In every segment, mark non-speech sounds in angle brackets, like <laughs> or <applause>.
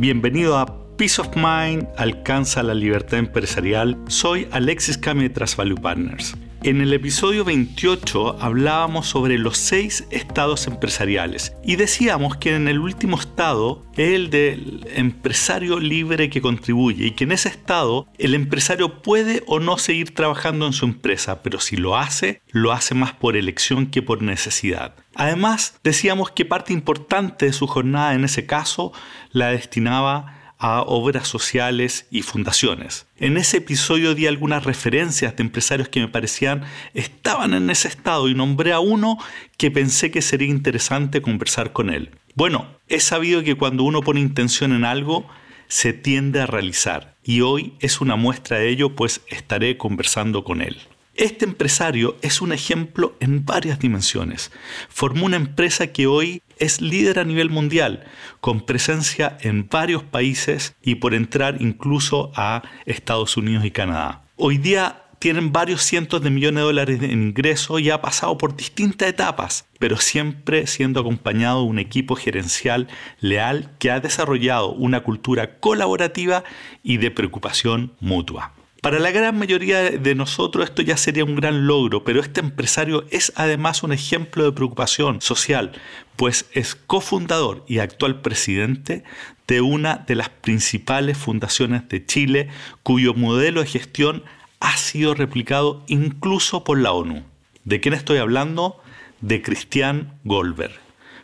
Bienvenido a Peace of Mind alcanza la libertad empresarial. Soy Alexis Cami de Trasvalue Partners. En el episodio 28 hablábamos sobre los seis estados empresariales y decíamos que en el último estado es el del empresario libre que contribuye y que en ese estado el empresario puede o no seguir trabajando en su empresa, pero si lo hace, lo hace más por elección que por necesidad. Además, decíamos que parte importante de su jornada en ese caso la destinaba a obras sociales y fundaciones. En ese episodio di algunas referencias de empresarios que me parecían estaban en ese estado y nombré a uno que pensé que sería interesante conversar con él. Bueno, he sabido que cuando uno pone intención en algo, se tiende a realizar y hoy es una muestra de ello pues estaré conversando con él. Este empresario es un ejemplo en varias dimensiones. Formó una empresa que hoy es líder a nivel mundial, con presencia en varios países y por entrar incluso a Estados Unidos y Canadá. Hoy día tienen varios cientos de millones de dólares en ingresos y ha pasado por distintas etapas, pero siempre siendo acompañado de un equipo gerencial leal que ha desarrollado una cultura colaborativa y de preocupación mutua. Para la gran mayoría de nosotros esto ya sería un gran logro, pero este empresario es además un ejemplo de preocupación social, pues es cofundador y actual presidente de una de las principales fundaciones de Chile, cuyo modelo de gestión ha sido replicado incluso por la ONU. ¿De quién estoy hablando? De Cristian Goldberg,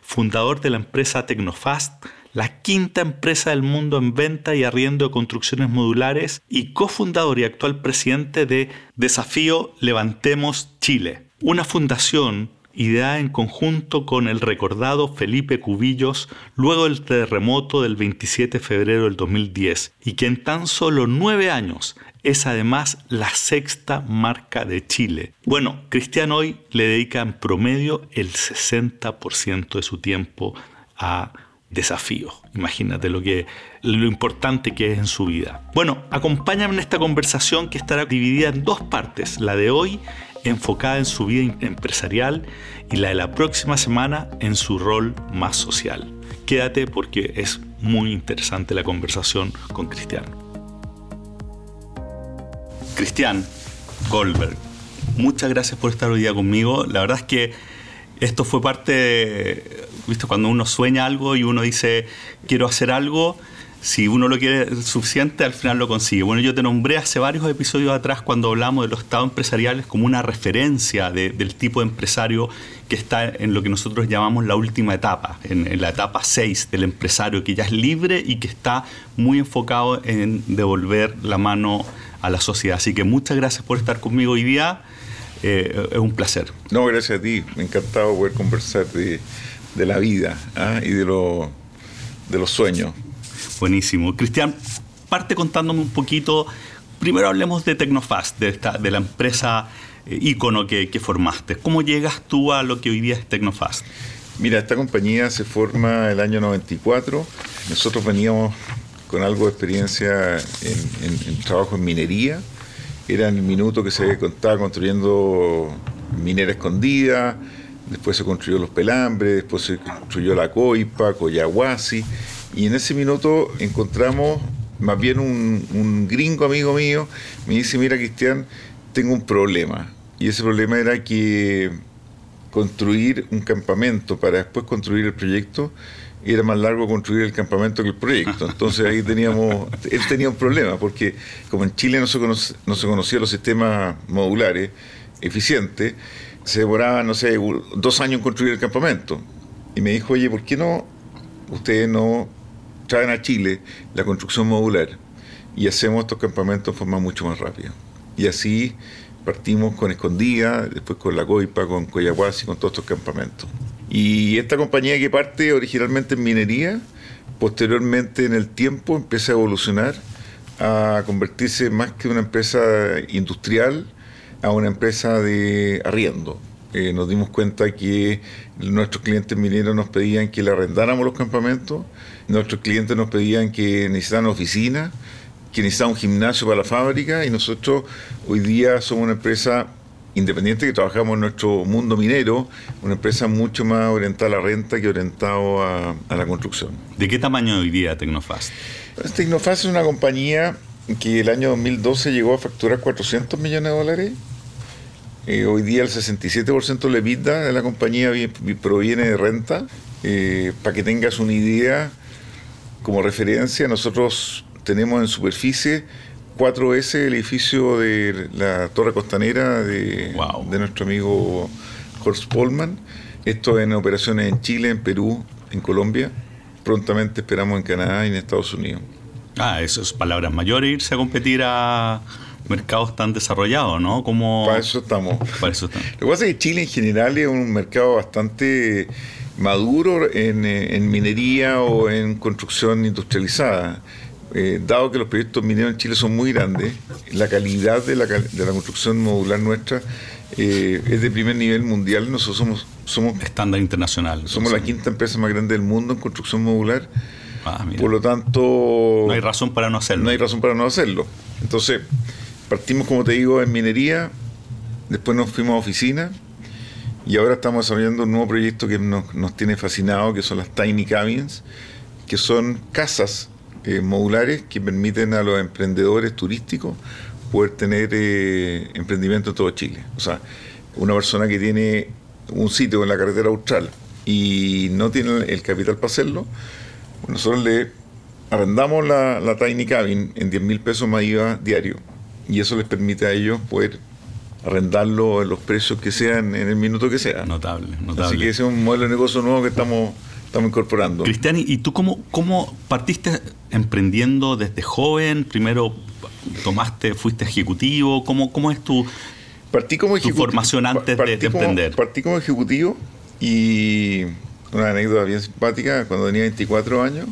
fundador de la empresa Tecnofast, la quinta empresa del mundo en venta y arriendo de construcciones modulares y cofundador y actual presidente de Desafío Levantemos Chile, una fundación ideada en conjunto con el recordado Felipe Cubillos luego del terremoto del 27 de febrero del 2010 y que en tan solo nueve años es además la sexta marca de Chile. Bueno, Cristian hoy le dedica en promedio el 60% de su tiempo a desafío. Imagínate lo que lo importante que es en su vida. Bueno, acompáñame en esta conversación que estará dividida en dos partes, la de hoy enfocada en su vida empresarial y la de la próxima semana en su rol más social. Quédate porque es muy interesante la conversación con Cristian. Cristian Goldberg, muchas gracias por estar hoy día conmigo. La verdad es que esto fue parte, ¿viste? cuando uno sueña algo y uno dice, quiero hacer algo, si uno lo quiere suficiente, al final lo consigue. Bueno, yo te nombré hace varios episodios atrás cuando hablamos de los estados empresariales como una referencia del tipo de empresario que está en lo que nosotros llamamos la última etapa, en, la etapa 6 del empresario, que ya es libre y que está muy enfocado en devolver la mano a la sociedad. Así que muchas gracias por estar conmigo hoy día. Eh, es un placer. No, gracias a ti. Me encantado poder conversar de, la vida ¿ah? y de, de los sueños. Buenísimo. Cristian, parte contándome un poquito. Primero hablemos de Tecnofast, de, esta, de la empresa eh, ícono que, que, formaste. ¿Cómo llegas tú a lo que hoy día es Tecnofast? Mira, esta compañía se forma el año 94. Nosotros veníamos con algo de experiencia en, en trabajo en minería era en el minuto que se estaba construyendo minera escondida, después se construyó los pelambres, después se construyó la coipa, Coyahuasi, y en ese minuto encontramos más bien un, gringo amigo mío, me dice, mira Cristian, tengo un problema. Y ese problema era que construir un campamento para después construir el proyecto era más largo construir el campamento que el proyecto. Entonces ahí teníamos, él tenía un problema, porque como en Chile no se, no se conocían los sistemas modulares eficientes, se demoraba, no sé, dos años en construir el campamento. Y me dijo, oye, ¿por qué no ustedes no traen a Chile la construcción modular y hacemos estos campamentos de forma mucho más rápida? Y así partimos con Escondida, después con La Coipa, con Coyahuasi, con todos estos campamentos. Y esta compañía que parte originalmente en minería, posteriormente en el tiempo empieza a evolucionar a convertirse más que una empresa industrial a una empresa de arriendo. Eh, nos dimos cuenta que nuestros clientes mineros nos pedían que le arrendáramos los campamentos, nuestros clientes nos pedían que necesitaban oficina, que necesitaban un gimnasio para la fábrica y nosotros hoy día somos una empresa independiente que trabajamos en nuestro mundo minero, una empresa mucho más orientada a la renta que orientado a, la construcción. ¿De qué tamaño hoy día Tecnofast? Tecnofast es una compañía que el año 2012 llegó a facturar 400 millones de dólares. Eh, hoy día el 67% de la EBITDA de la compañía proviene de renta. Eh, para que tengas una idea, como referencia, nosotros tenemos en superficie 4S el edificio de la Torre Costanera de, de nuestro amigo Horst Polman. Esto en operaciones en Chile, en Perú, en Colombia. Prontamente esperamos en Canadá y en Estados Unidos. Ah, eso es palabras mayores, irse a competir a mercados tan desarrollados, ¿no? Como... Para eso estamos. Para eso estamos. Lo que pasa es que Chile en general es un mercado bastante maduro en, eh, en minería o en construcción industrializada. Eh, dado que los proyectos mineros en Chile son muy grandes, la calidad de la, de la construcción modular nuestra eh, es de primer nivel mundial. Nosotros somos, somos estándar internacional. Somos la quinta empresa más grande del mundo en construcción modular. Ah, Por lo tanto, no hay razón para no hacerlo. No hay razón para no hacerlo. Entonces, partimos, como te digo, en minería, después nos fuimos a oficina y ahora estamos desarrollando un nuevo proyecto que nos, nos tiene fascinado, que son las Tiny Cabins, que son casas eh, modulares que permiten a los emprendedores turísticos poder tener eh, emprendimiento en todo Chile. O sea, una persona que tiene un sitio en la carretera austral y no tiene el capital para hacerlo, nosotros le arrendamos la, Tiny Cabin en 10 mil pesos más IVA diario y eso les permite a ellos poder arrendarlo en los precios que sean en el minuto que sea. Notable, notable. Así que ese es un modelo de negocio nuevo que estamos estamos incorporando. Cristiani, ¿y tú cómo, cómo partiste emprendiendo desde joven? Primero tomaste, fuiste ejecutivo, ¿cómo, cómo es tu, partí como formación antes de, emprender? Partí como ejecutivo y una anécdota bien simpática, cuando tenía 24 años,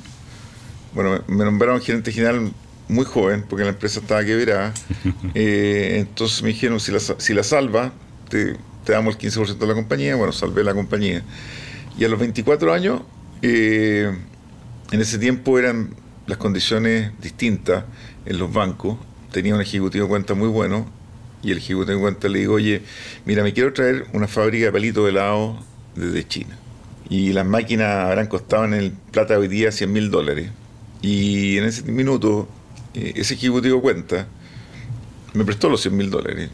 bueno, me nombraron gerente general muy joven, porque la empresa estaba quebrada, <laughs> eh, entonces me dijeron, si la, si la salva, te, te damos el 15% de la compañía, bueno, salvé la compañía. Y a los 24 años, eh, en ese tiempo eran las condiciones distintas en los bancos. Tenía un ejecutivo de cuenta muy bueno y el ejecutivo de cuenta le digo, oye, mira, me quiero traer una fábrica de palitos de helado desde China. Y las máquinas habrán costado en el plata hoy día 100 mil dólares. Y en ese minuto, ese ejecutivo cuenta me prestó los 100 mil dólares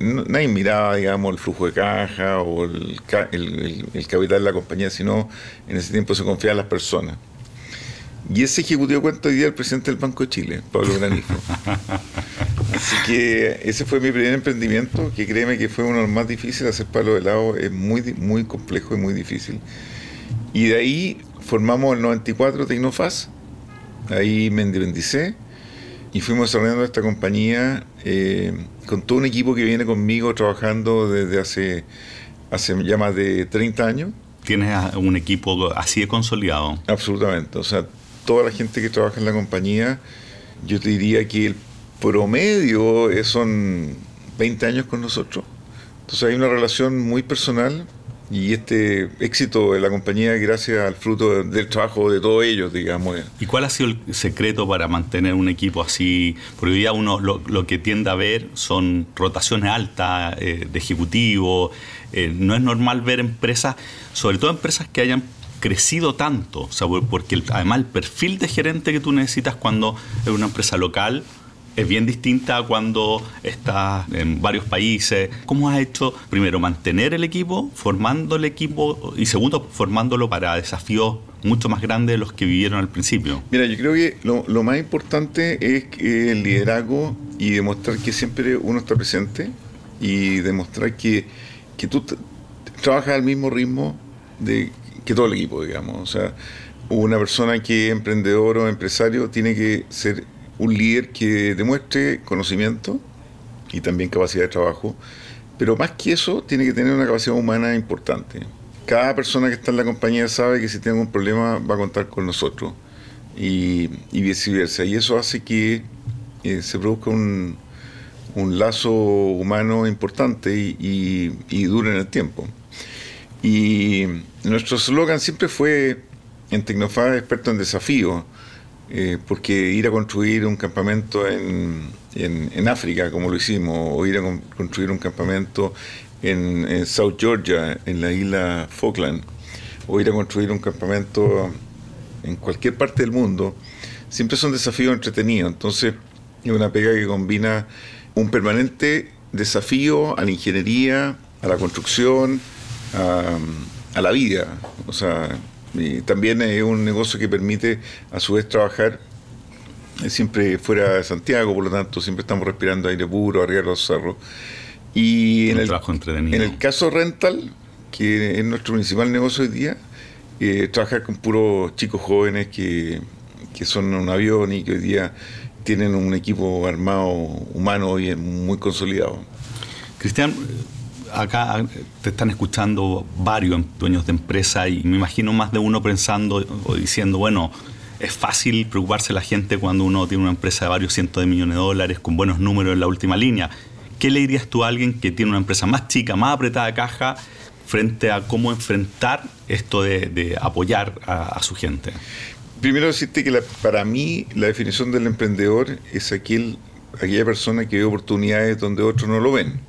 nadie miraba, digamos, el flujo de caja o el, el, capital de la compañía, sino en ese tiempo se confiaba en las personas. Y ese ejecutivo cuenta hoy día el presidente del Banco de Chile, Pablo Granifo. <laughs> Así que ese fue mi primer emprendimiento, que créeme que fue uno de los más difíciles, hacer palo de helado es muy, muy complejo y muy difícil. Y de ahí formamos el 94 Tecnofaz, ahí me independicé y fuimos desarrollando esta compañía eh, con todo un equipo que viene conmigo trabajando desde hace, hace ya más de 30 años. ¿Tienes un equipo así de consolidado? Absolutamente. O sea, toda la gente que trabaja en la compañía, yo te diría que el promedio son 20 años con nosotros. Entonces hay una relación muy personal y este éxito de la compañía gracias al fruto del trabajo de todos ellos, digamos. ¿Y cuál ha sido el secreto para mantener un equipo así? Porque hoy día uno lo, que tiende a ver son rotaciones altas eh, de ejecutivo. Eh, no es normal ver empresas, sobre todo empresas que hayan crecido tanto, o sea, porque además el perfil de gerente que tú necesitas cuando es una empresa local es bien distinta cuando estás en varios países. ¿Cómo has hecho, primero, mantener el equipo, formando el equipo y segundo, formándolo para desafíos mucho más grandes de los que vivieron al principio? Mira, yo creo que lo, más importante es el liderazgo y demostrar que siempre uno está presente y demostrar que, que tú trabajas al mismo ritmo de que todo el equipo, digamos. O sea, una persona que es emprendedor o empresario tiene que ser un líder que demuestre conocimiento y también capacidad de trabajo, pero más que eso tiene que tener una capacidad humana importante. Cada persona que está en la compañía sabe que si tiene algún problema va a contar con nosotros y, viceversa. Y eso hace que eh, se produzca un, lazo humano importante y, y, dure en el tiempo. Y nuestro slogan siempre fue en Tecnofaz experto en desafíos Eh, porque ir a construir un campamento en, en, África, como lo hicimos, o ir a construir un campamento en, South Georgia, en la isla Falkland, o ir a construir un campamento en cualquier parte del mundo, siempre son desafíos entretenidos. Entonces, es una pega que combina un permanente desafío a la ingeniería, a la construcción, a, a la vida. O sea, y también es un negocio que permite a su vez trabajar siempre fuera de Santiago, por lo tanto siempre estamos respirando aire puro, arriba de los cerros. Y en el, en el, caso rental, que es nuestro principal negocio hoy día, eh, trabajar con puros chicos jóvenes que, que son un avión y que hoy día tienen un equipo armado humano y muy consolidado. Cristian, acá te están escuchando varios dueños de empresa y me imagino más de uno pensando o diciendo, bueno, es fácil preocuparse la gente cuando uno tiene una empresa de varios cientos de millones de dólares con buenos números en la última línea. ¿Qué le dirías tú a alguien que tiene una empresa más chica, más apretada de caja, frente a cómo enfrentar esto de, apoyar a, su gente? Primero decirte que para mí la definición del emprendedor es aquel, aquella persona que ve oportunidades donde otros no lo ven.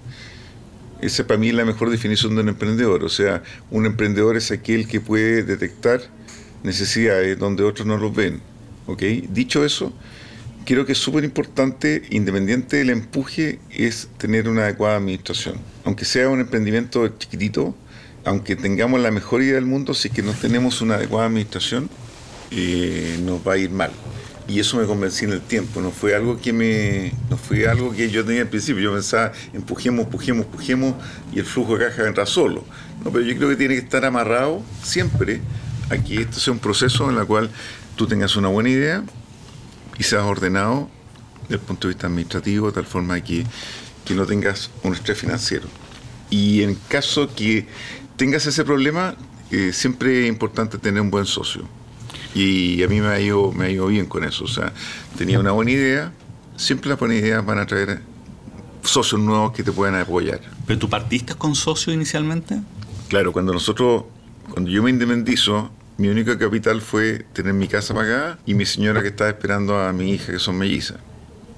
Esa para mí es la mejor definición de un emprendedor. O sea, un emprendedor es aquel que puede detectar necesidades donde otros no los ven. ¿ok? Dicho eso, creo que es súper importante, independiente del empuje, es tener una adecuada administración. Aunque sea un emprendimiento chiquitito, aunque tengamos la mejor idea del mundo, si es que no tenemos una adecuada administración, eh, nos va a ir mal y eso me convencí en el tiempo, no fue algo que me no fue algo que yo tenía al principio, yo pensaba empujemos, empujemos, empujemos y el flujo de caja vendrá solo. No, pero yo creo que tiene que estar amarrado siempre a que esto sea un proceso en el cual tú tengas una buena idea y seas ordenado desde el punto de vista administrativo, de tal forma que, que no tengas un estrés financiero. Y en caso que tengas ese problema, eh, siempre es importante tener un buen socio y a mí me ha, ido, me ha ido bien con eso. O sea, tenía una buena idea. Siempre las buenas ideas van a traer socios nuevos que te puedan apoyar. ¿Pero tú partiste con socios inicialmente? Claro, cuando nosotros, cuando yo me independizo, mi único capital fue tener mi casa pagada y mi señora que estaba esperando a mi hija, que son mellizas.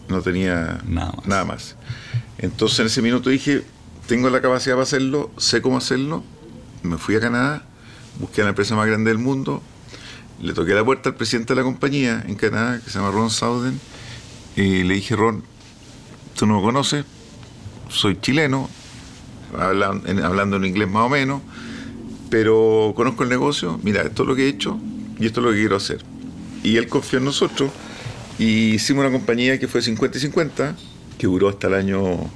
No tenía nada más. nada más. Entonces en ese minuto dije, tengo la capacidad para hacerlo, sé cómo hacerlo. Me fui a Canadá, busqué a la empresa más grande del mundo, le toqué la puerta al presidente de la compañía en Canadá, que se llama Ron Sauden, y le dije, Ron, tú no me conoces, soy chileno, hablando en, inglés más o menos, pero conozco el negocio, mira, esto es lo que he hecho y esto es lo que quiero hacer. Y él confió en nosotros y hicimos una compañía que fue 50 y 50, que duró hasta el año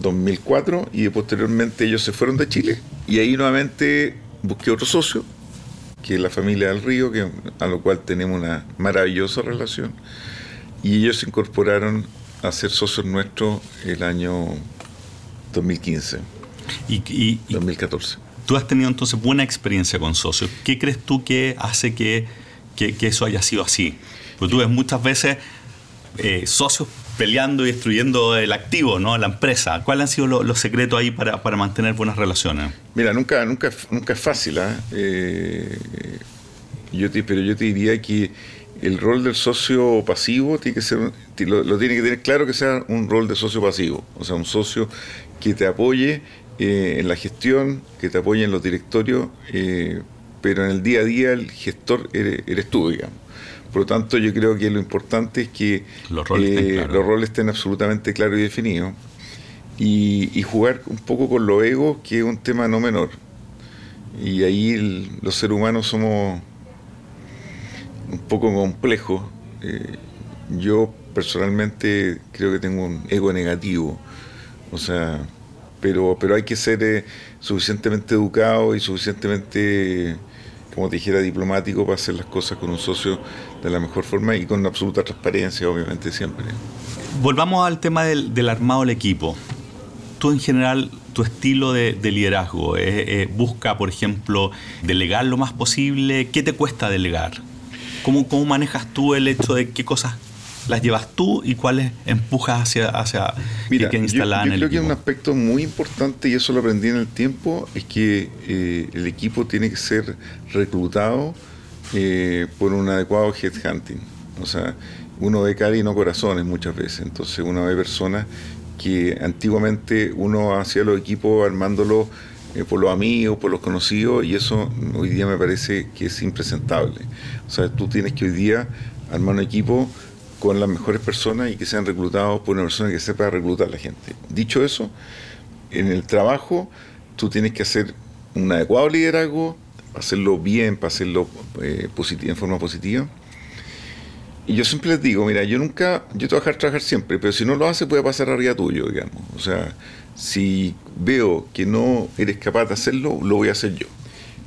2004 y posteriormente ellos se fueron de Chile y ahí nuevamente busqué otro socio que es la familia del río, que, a lo cual tenemos una maravillosa relación. Y ellos se incorporaron a ser socios nuestros el año 2015. Y, 2014. Tú has tenido entonces buena experiencia con socios. ¿Qué crees tú que hace que, que, eso haya sido así? Porque tú ves muchas veces eh, socios peleando y destruyendo el activo, ¿no? la empresa. ¿Cuáles han sido los secretos ahí para, mantener buenas relaciones? Mira, nunca, nunca, nunca es fácil, ¿ah? ¿eh? yo pero yo te diría que el rol del socio pasivo tiene que ser, lo, tiene que tener claro que sea un rol de socio pasivo, o sea, un socio que te apoye eh, en la gestión, que te apoye en los directorios, eh, pero en el día a día el gestor eres, eres tú, digamos. Por lo tanto, yo creo que lo importante es que los roles, estén, eh, absolutamente claros y definidos y, jugar un poco con los egos, que es un tema no menor. Y ahí los seres humanos somos un poco complejos. Eh, yo personalmente creo que tengo un ego negativo, o sea, pero, pero hay que ser eh, suficientemente educado y suficientemente como te dijera, diplomático para hacer las cosas con un socio de la mejor forma y con absoluta transparencia, obviamente, siempre. Volvamos al tema del, armado del equipo. Tú en general, tu estilo de, liderazgo, busca, por ejemplo, delegar lo más posible. ¿Qué te cuesta delegar? ¿Cómo, ¿Cómo manejas tú el hecho de qué cosas las llevas tú y cuáles empujas hacia, hacia Mira, que instalar yo, yo creo que un aspecto muy importante, y eso lo aprendí en el tiempo, es que eh, el equipo tiene que ser reclutado eh, por un adecuado headhunting. O sea, uno ve cara y no corazones muchas veces. Entonces uno ve personas que antiguamente uno hacía los equipos armándolos eh, por los amigos, por los conocidos, y eso hoy día me parece que es impresentable. O sea, tú tienes que hoy día armar un equipo con las mejores personas y que sean reclutados por una persona que sepa reclutar a la gente. Dicho eso, en el trabajo tú tienes que hacer un adecuado liderazgo, hacerlo bien, para hacerlo eh, en forma positiva. Y yo siempre les digo, mira, yo nunca, yo te trabajar siempre, pero si no lo haces puede pasar arriba tuyo, digamos. O sea, si veo que no eres capaz de hacerlo, lo voy a hacer yo.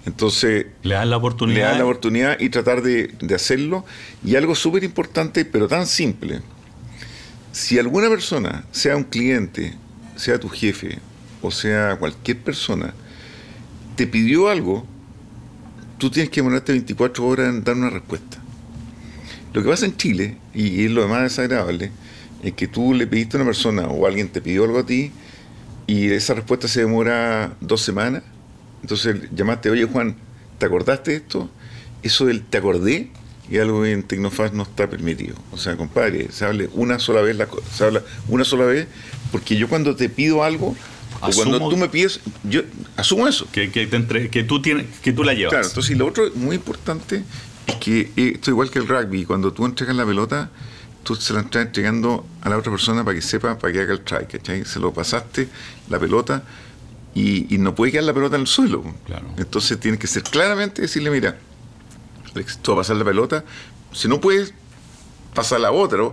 Entonces, le dan la oportunidad. Le dan la oportunidad y tratar de, de hacerlo. Y algo súper importante, pero tan simple. Si alguna persona, sea un cliente, sea tu jefe, o sea cualquier persona, te pidió algo, tú tienes que demorarte 24 horas en dar una respuesta. Lo que pasa en Chile, y es lo más desagradable, es que tú le pediste a una persona o alguien te pidió algo a ti y esa respuesta se demora dos semanas. Entonces llamaste, oye Juan, ¿te acordaste de esto? Eso del te acordé y algo en Tecnofast no está permitido. O sea, compadre, se habla una sola vez, la, se habla una sola vez, porque yo cuando te pido algo, o cuando tú me pides, yo asumo eso. Que, que, te que, tú tienes, que tú la llevas. Claro, entonces y lo otro muy importante es que eh, esto igual que el rugby, cuando tú entregas la pelota, tú se la estás entregando a la otra persona para que sepa, para que haga el try, ¿cachai? Se lo pasaste, la pelota, y, no puede quedar la pelota en el suelo. Claro. Entonces tienes que ser claramente decirle, mira, tú vas a pasar la pelota, si no puedes, pasa la otra,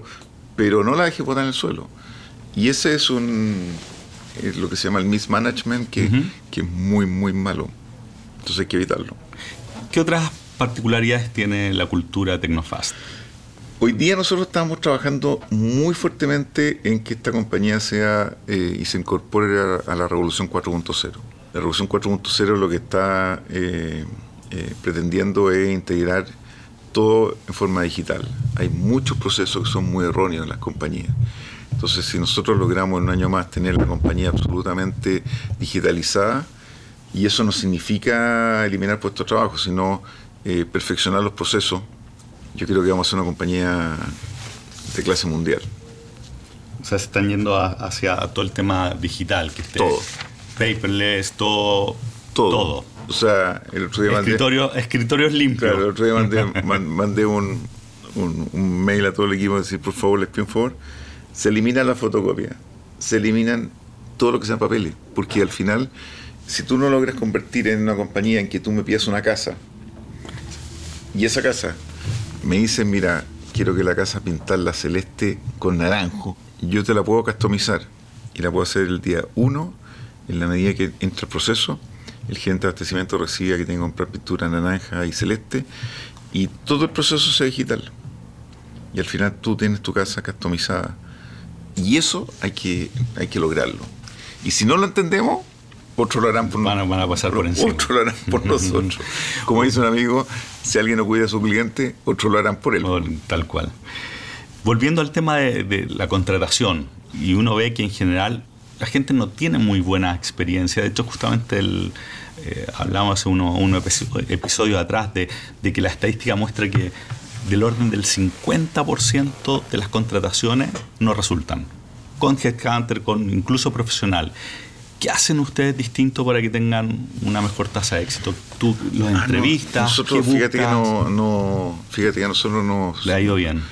pero no la dejes botar en el suelo. Y ese es un es lo que se llama el mismanagement, que, que es muy, muy malo. Entonces hay que evitarlo. ¿Qué otras particularidades tiene la cultura Tecnofast? Hoy día nosotros estamos trabajando muy fuertemente en que esta compañía sea eh, y se incorpore a, la revolución 4.0. La revolución 4.0 lo que está eh, eh, pretendiendo es integrar todo en forma digital. Hay muchos procesos que son muy erróneos en las compañías. Entonces, si nosotros logramos en un año más tener la compañía absolutamente digitalizada, y eso no significa eliminar puestos de trabajo, sino perfeccionar los procesos, yo creo que vamos a ser una compañía de clase mundial. O sea, se están yendo hacia todo el tema digital, que esté todo. paperless, todo. Todo. O sea, el otro día Escritorio, escritorios limpios. Claro, el otro día mandé, <laughs> un, un, mail a todo el equipo decir, por favor, les pido un favor se elimina la fotocopia, se eliminan todo lo que sea papeles, porque al final, si tú no logras convertir en una compañía en que tú me pidas una casa, y esa casa me dicen, mira, quiero que la casa pintarla celeste con naranjo, yo te la puedo customizar y la puedo hacer el día 1, en la medida que entra el proceso, el gerente de abastecimiento recibe que tenga que comprar pintura naranja y celeste, y todo el proceso sea digital. Y al final tú tienes tu casa customizada y eso hay que, hay que lograrlo. Y si no lo entendemos, otros lo harán por nosotros. Van a pasar por encima. Otros lo harán por <laughs> nosotros. Como dice un amigo, si alguien no cuida a su cliente, otros lo harán por él. Tal cual. Volviendo al tema de, la contratación, y uno ve que en general la gente no tiene muy buena experiencia. De hecho, justamente el, eh, hablamos hace uno, un episodio atrás de, de, que la estadística muestra que del orden del 50% de las contrataciones no resultan. Con Headhunter, con incluso profesional. ¿Qué hacen ustedes distinto para que tengan una mejor tasa de éxito? ¿Tú los ah, entrevistas? nosotros, fíjate que, no, fíjate que a nosotros nos... Le ha ido bien.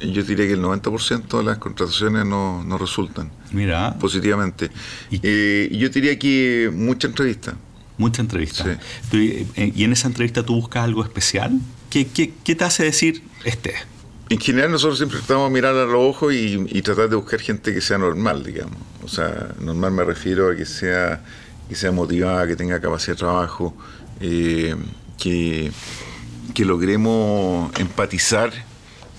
Yo diría que el 90% de las contrataciones no, resultan. Mira. Positivamente. ¿Y? Eh, yo diría que mucha entrevista. Mucha entrevista. Sí. Eh, ¿Y en esa entrevista tú buscas algo especial? ¿Qué, te hace decir este? En general nosotros siempre tratamos de mirar a los ojos y, tratar de buscar gente que sea normal, digamos. O sea, normal me refiero a que sea, que sea motivada, que tenga capacidad de trabajo, eh, que, que, logremos empatizar,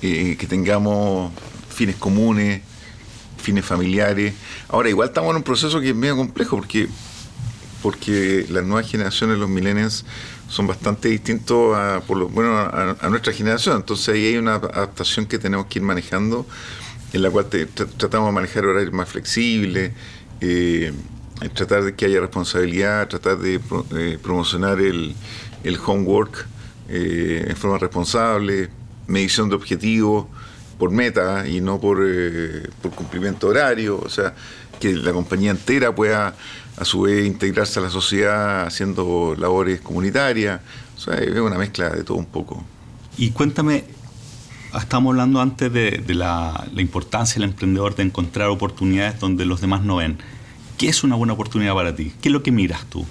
eh, que tengamos fines comunes, fines familiares. Ahora, igual estamos en un proceso que es medio complejo porque, porque las nuevas generaciones, los millennials, son bastante distintos a, por lo, bueno, a, nuestra generación. Entonces ahí hay una adaptación que tenemos que ir manejando, en la cual tratamos de manejar horarios más flexibles, eh, tratar de que haya responsabilidad, tratar de promocionar el, el homework eh, en forma responsable, medición de objetivos por meta y no por, eh, por cumplimiento horario, o sea, que la compañía entera pueda a su vez integrarse a la sociedad haciendo labores comunitarias, o sea, es una mezcla de todo un poco. Y cuéntame, estamos hablando antes de, la, la, importancia del emprendedor de encontrar oportunidades donde los demás no ven. ¿Qué es una buena oportunidad para ti? ¿Qué es lo que miras tú?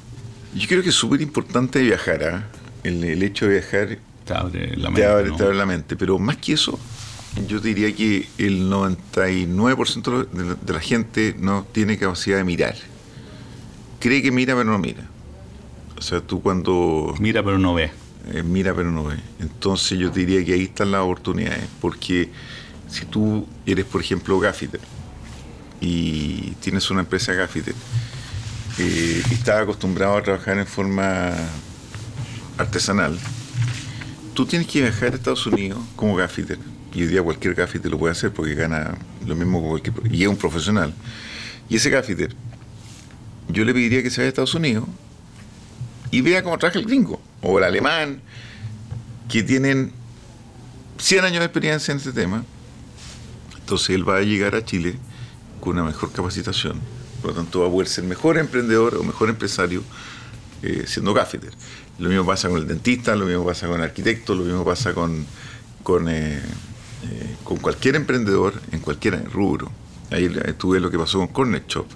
Yo creo que es súper importante viajar. ¿ah? El, hecho de viajar te abre la mente. Te abre, la mente. Pero más que eso, yo diría que el 99% de la gente no tiene capacidad de mirar. Cree que mira, pero no mira. O sea, tú cuando... Mira, pero no ve. Eh, mira, pero no ve. Entonces yo diría que ahí están las oportunidades. Porque si tú eres, por ejemplo, gaffiter y tienes una empresa gaffiter eh, y estás acostumbrado a trabajar en forma artesanal, tú tienes que viajar a Estados Unidos como gaffiter. Y hoy día cualquier gaffiter lo puede hacer porque gana lo mismo que cualquier... Y es un profesional. Y ese gaffiter, yo le pediría que se vaya a Estados Unidos y vea cómo trabaja el gringo o el alemán, que tienen 100 años de experiencia en este tema. Entonces él va a llegar a Chile con una mejor capacitación. Por lo tanto, va a poder ser mejor emprendedor o mejor empresario eh, siendo gaffeter. Lo mismo pasa con el dentista, lo mismo pasa con el arquitecto, lo mismo pasa con, con, eh, eh, con cualquier emprendedor en cualquier rubro. Ahí tuve lo que pasó con Corner Shop.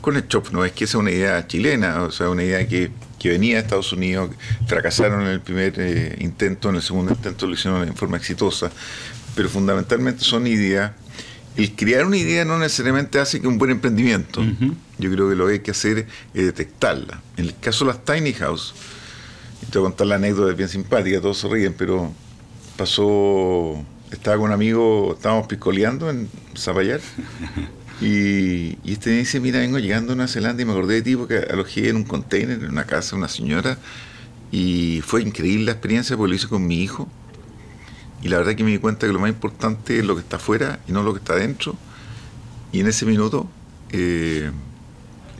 Corner Shop no es que sea una idea chilena, o sea, una idea que, que venía de Estados Unidos, fracasaron en el primer intento, en el segundo intento lo hicieron en forma exitosa, pero fundamentalmente son ideas el crear una idea no necesariamente hace que un buen emprendimiento. Yo creo que lo que hay que hacer es detectarla. En el caso de las tiny house, te voy a contar la anécdota bien simpática, todos se ríen, pero pasó, estaba con un amigo, estábamos piscoleando en Zapallar, y, y, este me dice, mira, vengo llegando a Nueva Zelanda y me acordé de ti porque alojé en un container, en una casa, una señora, y fue increíble la experiencia porque lo hice con mi hijo y la verdad que me di cuenta que lo más importante es lo que está afuera y no lo que está adentro. Y en ese minuto eh,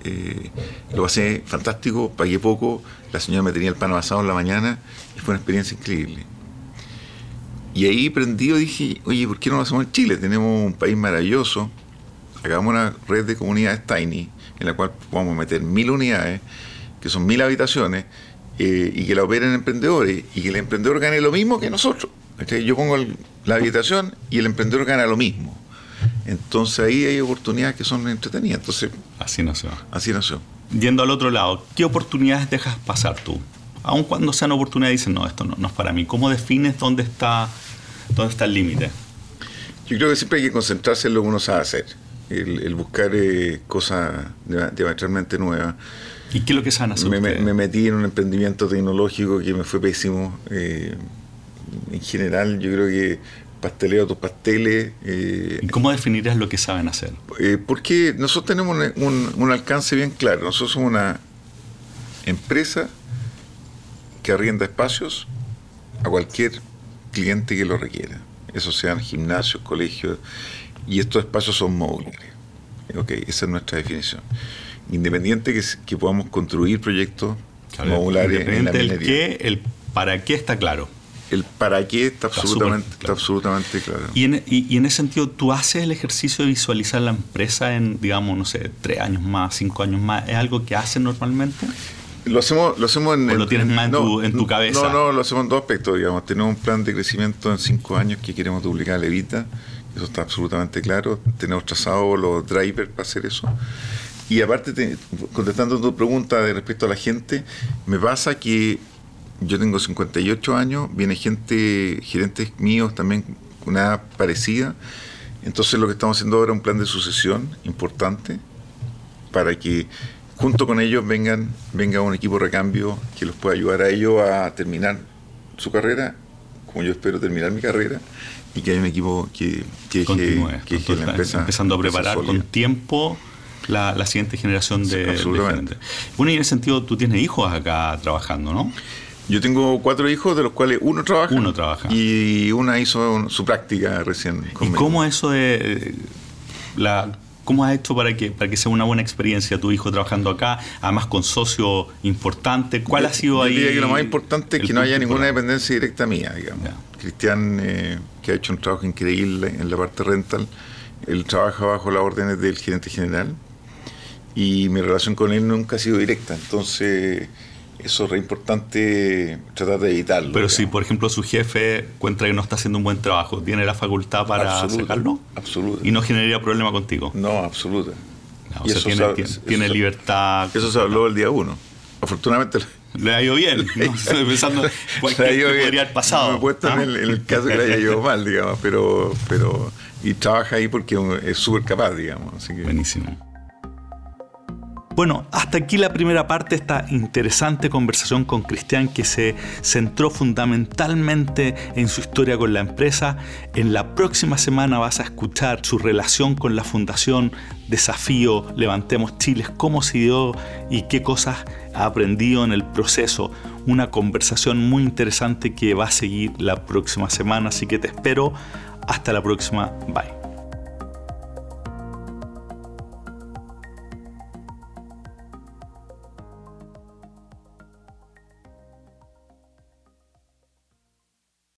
eh, lo pasé fantástico, pagué poco, la señora me tenía el pan avanzado en la mañana y fue una experiencia increíble. Y ahí prendido dije, oye, ¿por qué no lo hacemos en Chile? Tenemos un país maravilloso, hagamos una red de comunidades tiny en la cual podamos meter mil unidades, que son mil habitaciones, eh, y que la operen emprendedores, y que el emprendedor gane lo mismo que nosotros. Yo pongo la habitación y el emprendedor gana lo mismo. Entonces ahí hay oportunidades que son entretenidas. Entonces, así nació. Así nació. Yendo al otro lado, ¿qué oportunidades dejas pasar tú? Aun cuando sean oportunidades, dicen, no, esto no, es para mí. ¿Cómo defines dónde está, dónde está el límite? Yo creo que siempre hay que concentrarse en lo que uno sabe hacer. El, buscar eh, cosas diametralmente nuevas. ¿Y qué es lo que saben hacer me, me, metí en un emprendimiento tecnológico que me fue pésimo. Eh, en general yo creo que pasteleo tus pasteles. Eh, ¿Y cómo definirías lo que saben hacer? Eh, porque nosotros tenemos un, alcance bien claro. Nosotros somos una empresa que arrienda espacios a cualquier cliente que lo requiera. Eso sean gimnasios, colegios, y estos espacios son móviles. Ok, esa es nuestra definición. Independiente que, que podamos construir proyectos modulares en la minería. El qué, el para qué está claro el para qué está, absolutamente, claro. absolutamente claro. Y en, y, en, ese sentido, ¿tú haces el ejercicio de visualizar la empresa en, digamos, no sé, tres años más, cinco años más? ¿Es algo que haces normalmente? Lo hacemos, lo hacemos en... ¿O lo tienes más en, tu, en, tu, cabeza? No, no, lo hacemos en dos aspectos, digamos. Tenemos un plan de crecimiento en cinco años que queremos duplicar la Evita. Eso está absolutamente claro. Tenemos trazado los drivers para hacer eso. Y aparte, contestando tu pregunta de respecto a la gente, me pasa que yo tengo 58 años, viene gente, gerentes míos también con una edad parecida. Entonces lo que estamos haciendo ahora es un plan de sucesión importante para que junto con ellos vengan, venga un equipo de recambio que los pueda ayudar a ellos a terminar su carrera, como yo espero terminar mi carrera, y que haya un equipo que, que, que, la empresa empezando a preparar con tiempo la, siguiente generación de, absolutamente. Bueno, y en ese sentido tú tienes hijos acá trabajando, ¿no? Yo tengo cuatro hijos, de los cuales uno trabaja. Uno trabaja. Y una hizo su práctica recién. ¿Y cómo eso de la ¿Cómo has hecho para que, para que sea una buena experiencia tu hijo trabajando acá, además con socio importante? ¿Cuál ha sido ahí? Yo que lo más importante es que no haya ninguna dependencia directa mía, digamos. Cristian, eh, que ha hecho un trabajo increíble en la parte rental, él trabaja bajo las órdenes del gerente general y mi relación con él nunca ha sido directa, entonces eso es re importante tratar de evitarlo. Pero si, por ejemplo, su jefe encuentra que no está haciendo un buen trabajo, ¿tiene la facultad para sacarlo? Absoluta. ¿Y no generaría problema contigo? No, absoluta. y eso tiene, tiene, libertad. Eso se habló el día uno. Afortunadamente le ha ido bien. ¿no? <laughs> Estoy pensando <laughs> pues, que, podría haber pasado. No me puesto en, el, en, el, caso que le haya ido mal, digamos, pero, pero y trabaja ahí porque es súper capaz, digamos. Así que. Buenísimo. Bueno, hasta aquí la primera parte esta interesante conversación con Cristian que se centró fundamentalmente en su historia con la empresa. En la próxima semana vas a escuchar su relación con la fundación Desafío Levantemos Chile, cómo se dio y qué cosas ha aprendido en el proceso. Una conversación muy interesante que va a seguir la próxima semana, así que te espero. Hasta la próxima. Bye.